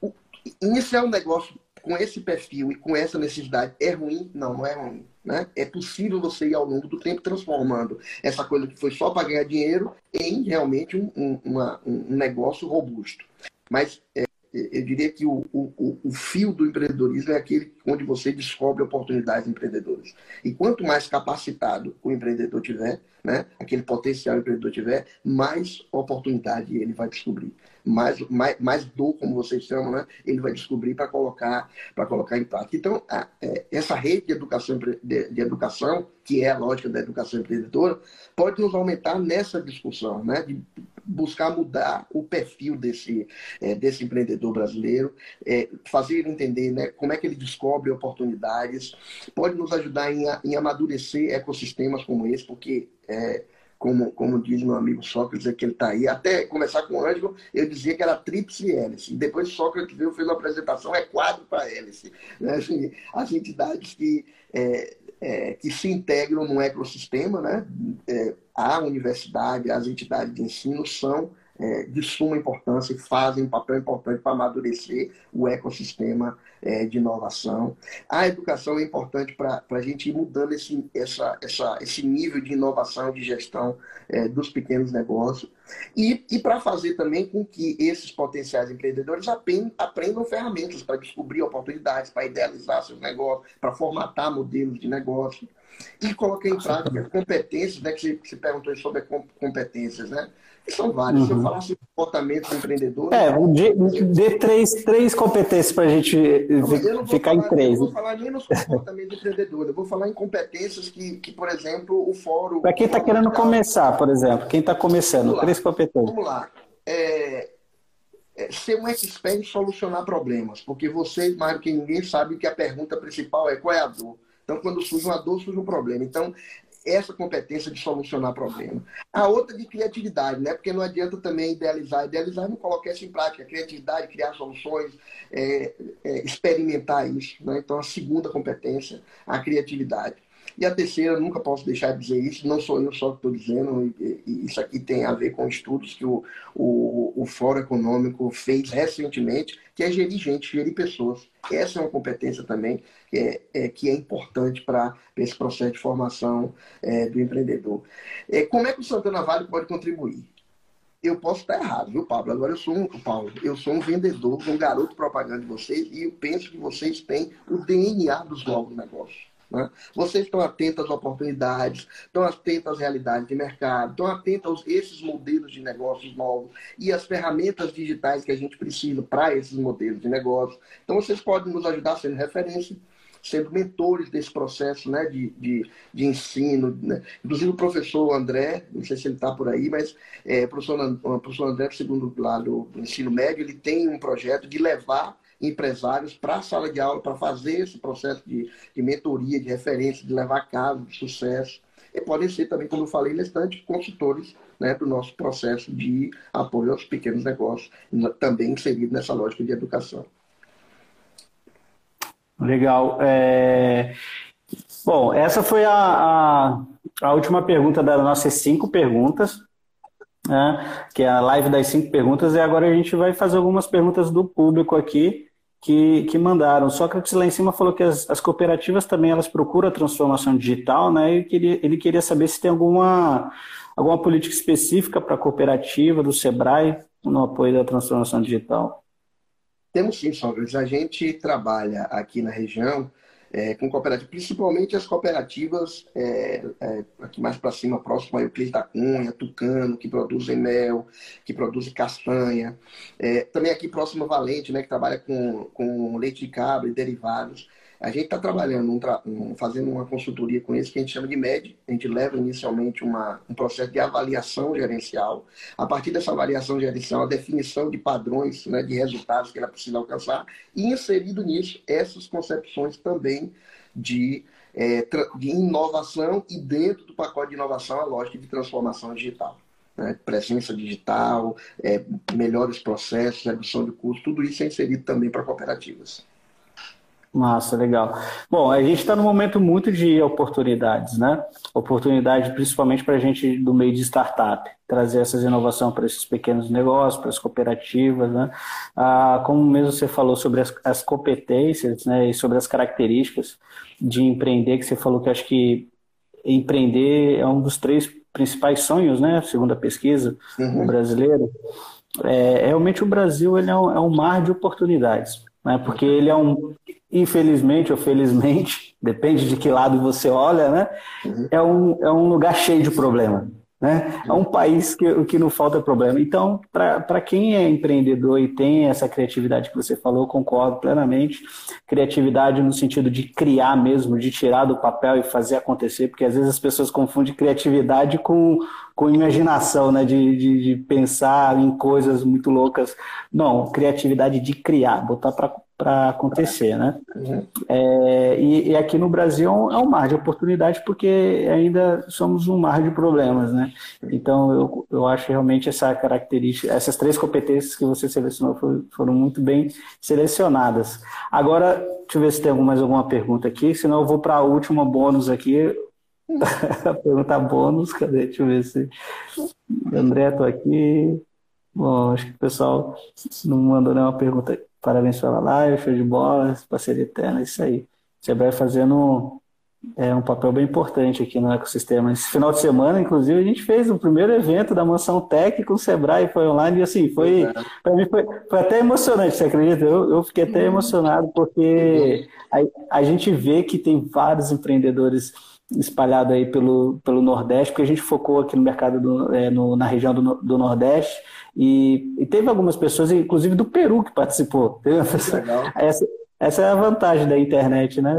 O, iniciar um negócio com esse perfil e com essa necessidade é ruim? Não, não é ruim. Né? É possível você ir ao longo do tempo transformando essa coisa que foi só para ganhar dinheiro em realmente um, um, uma, um negócio robusto. Mas é, eu diria que o, o, o, fio do empreendedorismo é aquele onde você descobre oportunidades empreendedoras. E quanto mais capacitado o empreendedor tiver, né, aquele potencial empreendedor tiver, mais oportunidade ele vai descobrir mais, mais, mais dor, como vocês chamam, né? ele vai descobrir para colocar, colocar em prática. Então, a, é, essa rede de educação, de, de, educação, que é a lógica da educação empreendedora, pode nos aumentar nessa discussão, né? de buscar mudar o perfil desse, é, desse empreendedor brasileiro, é, fazer ele entender né, como é que ele descobre oportunidades, pode nos ajudar em, em amadurecer ecossistemas como esse, porque é, como, como diz meu amigo Sócrates, é que ele está aí. Até começar com o Ângelo, eu dizia que era tríplice hélice. Depois Sócrates veio, fez uma apresentação, é quadro para hélice. Né? Assim, as entidades que, é, é, que se integram no ecossistema, né? É, a universidade, as entidades de ensino são é, de suma importância e fazem um papel importante para amadurecer o ecossistema é, de inovação. A educação é importante para a gente ir mudando esse, essa, essa, esse nível de inovação, de gestão é, dos pequenos negócios. E, e para fazer também com que esses potenciais empreendedores aprendam, aprendam ferramentas para descobrir oportunidades, para idealizar seus negócios, para formatar modelos de negócio e colocar em prática competências, né, que você, você perguntou sobre competências, né? São vários. Uhum. Se eu uhum. falasse de comportamento do empreendedor. É, dê, dê três, três competências para a gente não, ficar falar, em três. Eu não vou falar nem no comportamento do empreendedor, eu vou falar em competências que, que por exemplo, o fórum. Para quem está querendo começar, por exemplo, quem está começando, três competências. Vamos lá. É, é, ser um expert em solucionar problemas, porque você, mais do que ninguém, sabe que a pergunta principal é qual é a dor. Então, quando surge uma dor, surge um problema. Então, essa competência de solucionar problema. A outra de criatividade, né? Porque não adianta também idealizar. Idealizar não colocar isso em prática. Criatividade, criar soluções, é, é, experimentar isso. Né? Então, a segunda competência, a criatividade. E a terceira, nunca posso deixar de dizer isso, não sou eu só que estou dizendo, e, e, isso aqui tem a ver com estudos que o, o, o Fórum Econômico fez recentemente, que é gerir gente, gerir pessoas. Essa é uma competência também é, é que é importante para esse processo de formação é, do empreendedor. É, como é que o Santana Vale pode contribuir? eu posso estar errado, viu, Pablo? Agora eu sou um, Paulo, eu sou um vendedor, um garoto propaganda de vocês e eu penso que vocês têm o DNA dos novos negócios. Né? Vocês estão atentos às oportunidades, estão atentos às realidades de mercado, estão atentos a esses modelos de negócios novos e as ferramentas digitais que a gente precisa para esses modelos de negócio. Então, vocês podem nos ajudar sendo referência sendo mentores desse processo né, de, de, de ensino. Né? Inclusive o professor André, não sei se ele está por aí, mas é, o, professor, o professor André, segundo lado do ensino médio, ele tem um projeto de levar empresários para a sala de aula, para fazer esse processo de, de mentoria, de referência, de levar casos de sucesso. E podem ser também, como eu falei, instantes, consultores né, do nosso processo de apoio aos pequenos negócios, também inserido nessa lógica de educação. Legal. É... Bom, essa foi a, a, a, última pergunta das nossas cinco perguntas, né, que é a live das cinco perguntas, e agora a gente vai fazer algumas perguntas do público aqui que, que mandaram. Sócrates lá em cima falou que as, as cooperativas também elas procuram a transformação digital, né? E queria, ele queria saber se tem alguma, alguma política específica para a cooperativa do Sebrae no apoio da transformação digital. Temos sim, Sócrates. A gente trabalha aqui na região é, com cooperativas, principalmente as cooperativas é, é, aqui mais para cima, próximo a Euclides da Cunha, Tucano, que produzem mel, que produzem castanha. É, também aqui próximo a Valente, né, que trabalha com, com leite de cabra e derivados. A gente está trabalhando, um tra... um, fazendo uma consultoria com eles que a gente chama de MED. A gente leva inicialmente uma, um processo de avaliação gerencial. A partir dessa avaliação gerencial, a definição de padrões né, de resultados que ela precisa alcançar. E inserido nisso, essas concepções também de, é, de inovação e dentro do pacote de inovação, a lógica de transformação digital. Né? Presença digital, é, melhores processos, redução de custos, tudo isso é inserido também para cooperativas. Massa, legal. Bom, a gente está num momento muito de oportunidades, né? Oportunidade principalmente para a gente do meio de startup, trazer essas inovações para esses pequenos negócios, para as cooperativas, né? Ah, como mesmo você falou sobre as, as, competências, né? E sobre as características de empreender, que você falou que acho que empreender é um dos três principais sonhos, né? Segundo a pesquisa uhum. brasileira. É, realmente o Brasil ele é um, é um mar de oportunidades, né? Porque ele é um infelizmente ou felizmente, depende de que lado você olha, né? Uhum. É, um, é um lugar cheio de problema. Né? É um país que, que não falta problema. Então, para quem é empreendedor e tem essa criatividade que você falou, concordo plenamente. Criatividade no sentido de criar mesmo, de tirar do papel e fazer acontecer, porque às vezes as pessoas confundem criatividade com, com imaginação, né? de, de, de pensar em coisas muito loucas. Não, criatividade de criar, botar para para acontecer, né? Uhum. É, e, e, aqui no Brasil é um mar de oportunidade porque ainda somos um mar de problemas, né? Então eu, eu acho realmente essa característica, essas três competências que você selecionou foram, foram muito bem selecionadas. Agora, deixa eu ver se tem mais alguma pergunta aqui, senão eu vou para a última bônus aqui. pergunta bônus, cadê? Deixa eu ver se. André, tô aqui. Bom, acho que o pessoal não mandou nenhuma pergunta. Parabéns pela live, show de bola, parceria eterna, isso aí. Sebrae fazendo é, um papel bem importante aqui no ecossistema. Esse final de semana, inclusive, a gente fez o primeiro evento da Mansão Tech com o Sebrae, foi online, e assim, foi, é. para mim foi, foi, até emocionante, você acredita? Eu, eu fiquei até uhum. emocionado, porque a, a gente vê que tem vários empreendedores espalhados aí pelo, pelo Nordeste, porque a gente focou aqui no mercado, do, é, no, na região do, do Nordeste, e, e, teve algumas pessoas, inclusive do Peru, que participou. Essa, essa é a vantagem da internet, né?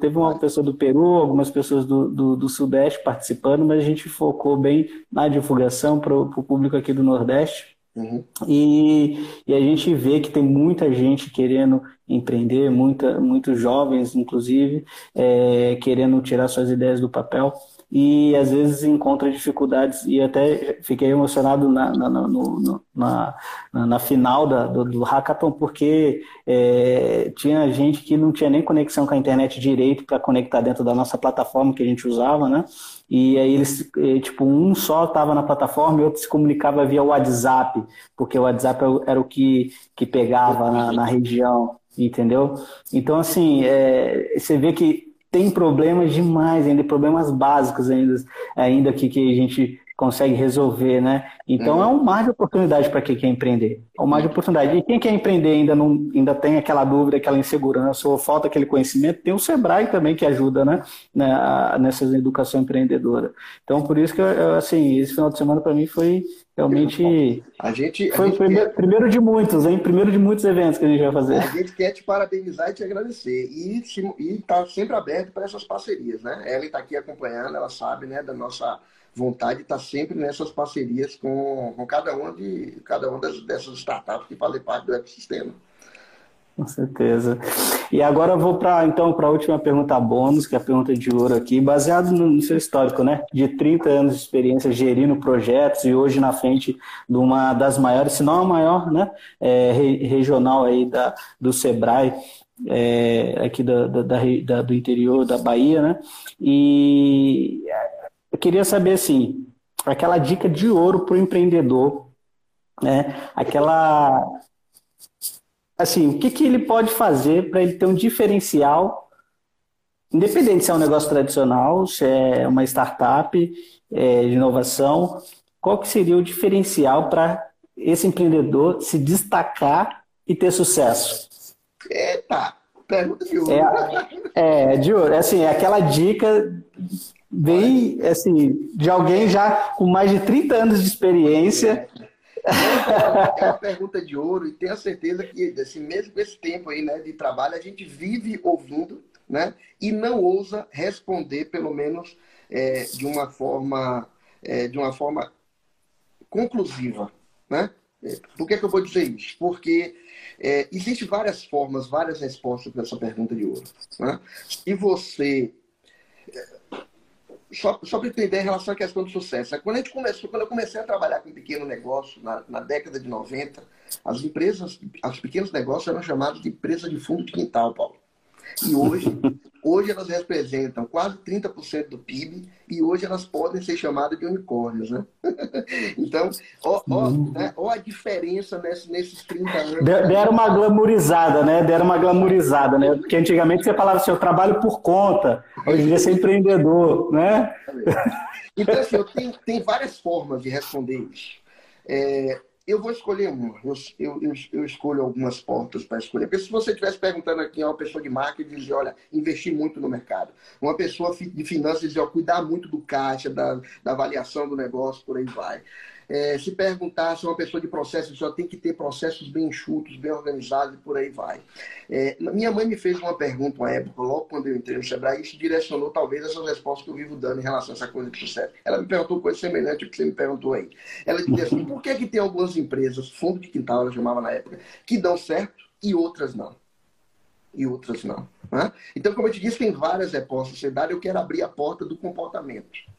Teve uma pessoa do Peru, algumas pessoas do, do, do Sudeste participando, mas a gente focou bem na divulgação para o público aqui do Nordeste. Uhum. E, e, a gente vê que tem muita gente querendo empreender, muita, muitos jovens, inclusive, é, querendo tirar suas ideias do papel e às vezes encontra dificuldades e até fiquei emocionado na, na, no, na, na, final da, do, do hackathon porque é, tinha gente que não tinha nem conexão com a internet direito para conectar dentro da nossa plataforma que a gente usava, né? E aí eles, é, tipo, um só estava na plataforma e outro se comunicava via WhatsApp, porque o WhatsApp era o que, que pegava na, na região, entendeu? Então, assim, é, você vê que tem problemas demais ainda, problemas básicos ainda, ainda que, que a gente consegue resolver, né? Então, é um mar de oportunidade para quem quer empreender. É um mar de oportunidade. E quem quer empreender ainda não ainda tem aquela dúvida, aquela insegurança ou falta aquele conhecimento, tem o Sebrae também que ajuda, né? Nessa educação empreendedora. Então, por isso que, assim, esse final de semana para mim foi realmente... A gente... Foi a o primeiro, quer... primeiro, de muitos, hein? Primeiro de muitos eventos que a gente vai fazer. A gente quer te parabenizar e te agradecer. E está sempre aberto para essas parcerias, né? Ela está aqui acompanhando, ela sabe, né, da nossa vontade de estar sempre nessas parcerias com, com cada uma de cada uma das, dessas startups que fazem parte do ecossistema. Com certeza. E agora eu vou para então para a última pergunta bônus, que é a pergunta de ouro aqui, baseado no, no, seu histórico, né? De 30 anos de experiência gerindo projetos e hoje na frente de uma das maiores, se não a maior, né? É, regional aí da, do Sebrae, é, aqui da, da, da, do interior da Bahia, né? E eu queria saber assim, aquela dica de ouro para o empreendedor, né? Aquela assim, o que, que ele pode fazer para ele ter um diferencial, independente se é um negócio tradicional, se é uma startup é, de inovação, qual que seria o diferencial para esse empreendedor se destacar e ter sucesso? Eita, pergunta de ouro. É, é de ouro. É assim, é aquela dica bem, assim, de alguém já com mais de 30 anos de experiência. É uma pergunta de ouro e tenho certeza que, assim, mesmo com esse tempo aí, né, de trabalho, a gente vive ouvindo, né, e não ousa responder, pelo menos, é, de uma forma, é, de uma forma conclusiva, né? É, por que, que eu vou dizer isso? Porque é, existem várias formas, várias respostas para essa pergunta de ouro. Né? Se você só, só para entender em relação à questão do sucesso. Quando, a gente começou, quando eu comecei a trabalhar com pequeno negócio, na, na década de 90, as empresas, os pequenos negócios eram chamados de empresa de fundo de quintal, Paulo. E hoje, hoje elas representam quase 30% do PIB e hoje elas podem ser chamadas de unicórnios, né? então, ó, ó, né, ó a diferença nesse, nesses 30 anos. Deram uma glamourizada, né? Deram uma glamourizada, né? Porque antigamente você falava assim, eu trabalho por conta, hoje em dia você é empreendedor, né? Então, assim, eu tenho, tem várias formas de responder isso. É, eu vou escolher uma. Eu, eu, eu, eu escolho algumas portas para escolher. Porque se você estivesse perguntando aqui a uma pessoa de marketing, dizer, olha, investir muito no mercado. Uma pessoa de finanças dizer, ó, cuidar muito do caixa, da, da avaliação do negócio, por aí vai. É, se perguntar se uma pessoa de processo só tem que ter processos bem enxutos, bem organizados e por aí vai. É, minha mãe me fez uma pergunta uma época, logo quando eu entrei no Sebrae, e isso direcionou talvez essas respostas que eu vivo dando em relação a essa coisa de sucesso. Ela me perguntou coisa semelhante ao que você me perguntou aí. Ela disse assim: por que, que tem algumas empresas, fundo de quintal, ela chamava na época, que dão certo e outras não? E outras não. Né? Então, como eu te disse, tem várias respostas a ser Eu quero abrir a porta do comportamento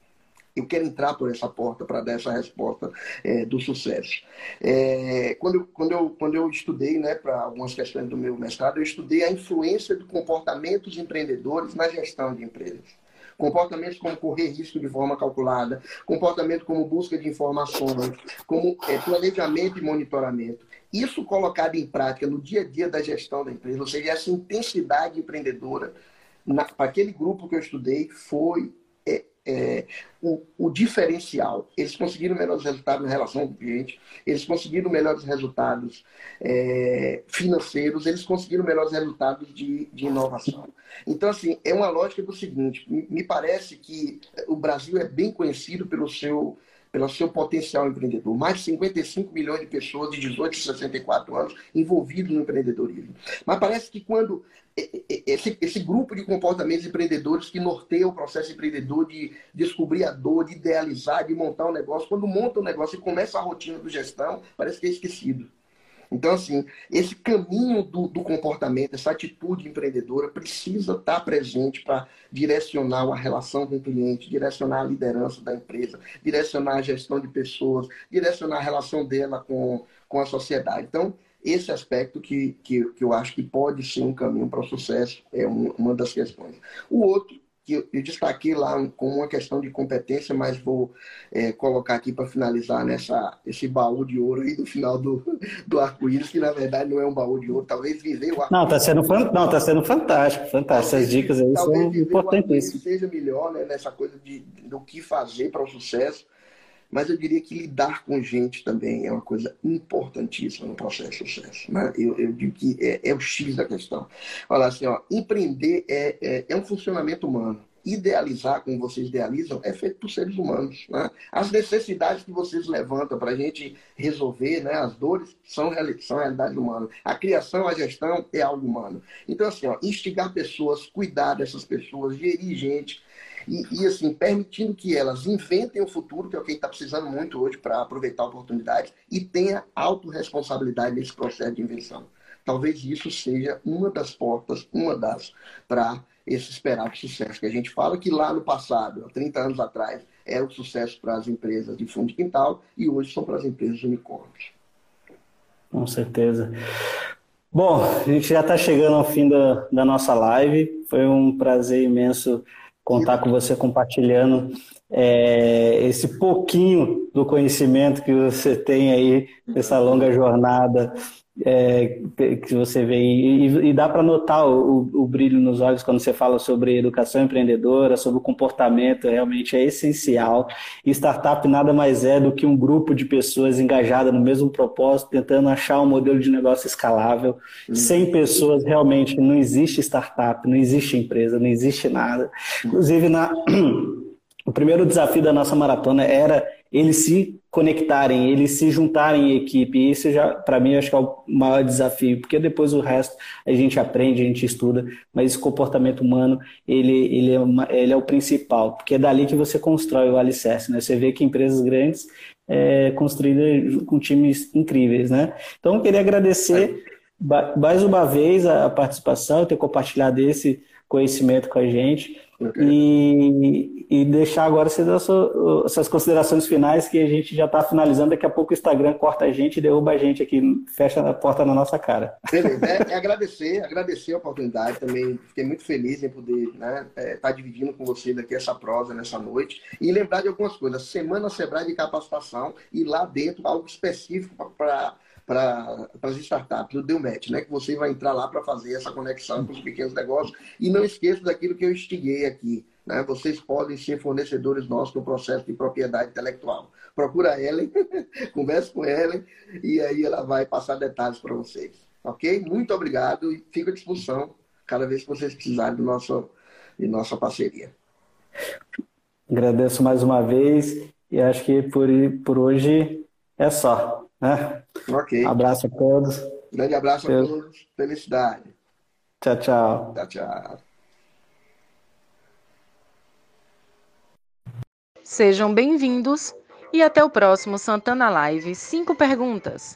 eu quero entrar por essa porta para dar essa resposta é, do sucesso. É, quando, eu, quando, eu, quando eu estudei, né, para algumas questões do meu mestrado, eu estudei a influência do comportamento dos empreendedores na gestão de empresas. Comportamentos como correr risco de forma calculada, comportamento como busca de informações, como é, planejamento e monitoramento. Isso colocado em prática no dia a dia da gestão da empresa, ou seja, essa intensidade empreendedora, para aquele grupo que eu estudei, foi é, o, o, diferencial. Eles conseguiram melhores resultados na relação com o cliente, eles conseguiram melhores resultados é, financeiros, eles conseguiram melhores resultados de, de inovação. Então, assim, é uma lógica do seguinte: me parece que o Brasil é bem conhecido pelo seu pelo seu potencial empreendedor. Mais de 55 milhões de pessoas de 18 a 64 anos envolvidos no empreendedorismo. Mas parece que quando esse, esse grupo de comportamentos empreendedores que norteia o processo empreendedor de descobrir a dor, de idealizar, de montar um negócio, quando monta um negócio e começa a rotina do gestão, parece que é esquecido. Então, assim, esse caminho do, do comportamento, essa atitude empreendedora precisa estar presente para direcionar a relação com o cliente, direcionar a liderança da empresa, direcionar a gestão de pessoas, direcionar a relação dela com, com a sociedade. Então, esse aspecto que, que, que eu acho que pode ser um caminho para o sucesso é uma das questões. O outro que eu destaquei lá como uma questão de competência, mas vou é, colocar aqui para finalizar nessa esse baú de ouro aí do final do, do arco-íris, que na verdade não é um baú de ouro, talvez viver o arco-íris. Não, está sendo, não, tá sendo fantástico, fantástico. Essas dicas aí são importantíssimas. seja melhor né, nessa coisa de, do que fazer para o sucesso. Mas eu diria que lidar com gente também é uma coisa importantíssima no processo de sucesso. Né? Eu, eu digo que é, é, o X da questão. Olha assim, ó, empreender é, é, é um funcionamento humano idealizar como vocês idealizam é feito por seres humanos. Né? As necessidades que vocês levantam para a gente resolver, né, as dores, são, são realidade humana. A criação, a gestão é algo humano. Então, assim, ó, instigar pessoas, cuidar dessas pessoas, gerir gente, e, e, assim, permitindo que elas inventem o futuro, que é o que está precisando muito hoje para aproveitar oportunidades, e tenha autorresponsabilidade nesse processo de invenção. Talvez isso seja uma das portas, uma das, para esse esperado sucesso que a gente fala, que lá no passado, há 30 anos atrás, era o sucesso para as empresas de fundo de quintal e hoje são para as empresas unicórnios. Com certeza. Bom, a gente já está chegando ao fim da, da nossa live. Foi um prazer imenso contar com você compartilhando é, esse pouquinho do conhecimento que você tem aí, essa longa jornada é, que você vê e, e dá para notar o, o, brilho nos olhos quando você fala sobre educação empreendedora, sobre o comportamento, realmente é essencial. E startup nada mais é do que um grupo de pessoas engajadas no mesmo propósito, tentando achar um modelo de negócio escalável. Hum. Sem pessoas, realmente não existe startup, não existe empresa, não existe nada. Inclusive, na, o primeiro desafio da nossa maratona era eles se conectarem, eles se juntarem em equipe. E isso já, para mim, acho que é o maior desafio, porque depois o resto a gente aprende, a gente estuda, mas esse comportamento humano, ele, ele, é, uma, ele é o principal, porque é dali que você constrói o alicerce, né? Você vê que empresas grandes é, construídas com times incríveis, né? Então, eu queria agradecer mais uma vez a participação, ter compartilhado esse conhecimento com a gente. E, e deixar agora você dar suas considerações finais, que a gente já está finalizando. Daqui a pouco o Instagram corta a gente e derruba a gente aqui, fecha a porta na nossa cara. Beleza, é, é agradecer, agradecer a oportunidade também. Fiquei muito feliz em poder estar né, é, tá dividindo com vocês aqui essa prosa nessa noite. E lembrar de algumas coisas. Semana Sebrae de capacitação e lá dentro algo específico para para as startups, o Delmet, né? Que você vai entrar lá para fazer essa conexão com os pequenos negócios. E não esqueça daquilo que eu instiguei aqui. Né? Vocês podem ser fornecedores nossos no processo de propriedade intelectual. Procura a Ellen, converse com ela e aí ela vai passar detalhes para vocês. Ok? Muito obrigado e fico à disposição cada vez que vocês precisarem do nosso, de nossa parceria. Agradeço mais uma vez e acho que por, por hoje é só. Né? Ok. Abraço a todos. Grande abraço a todos. Felicidade. Tchau, tchau. Tchau, tchau. Sejam bem-vindos e até o próximo Santana Live 5 perguntas.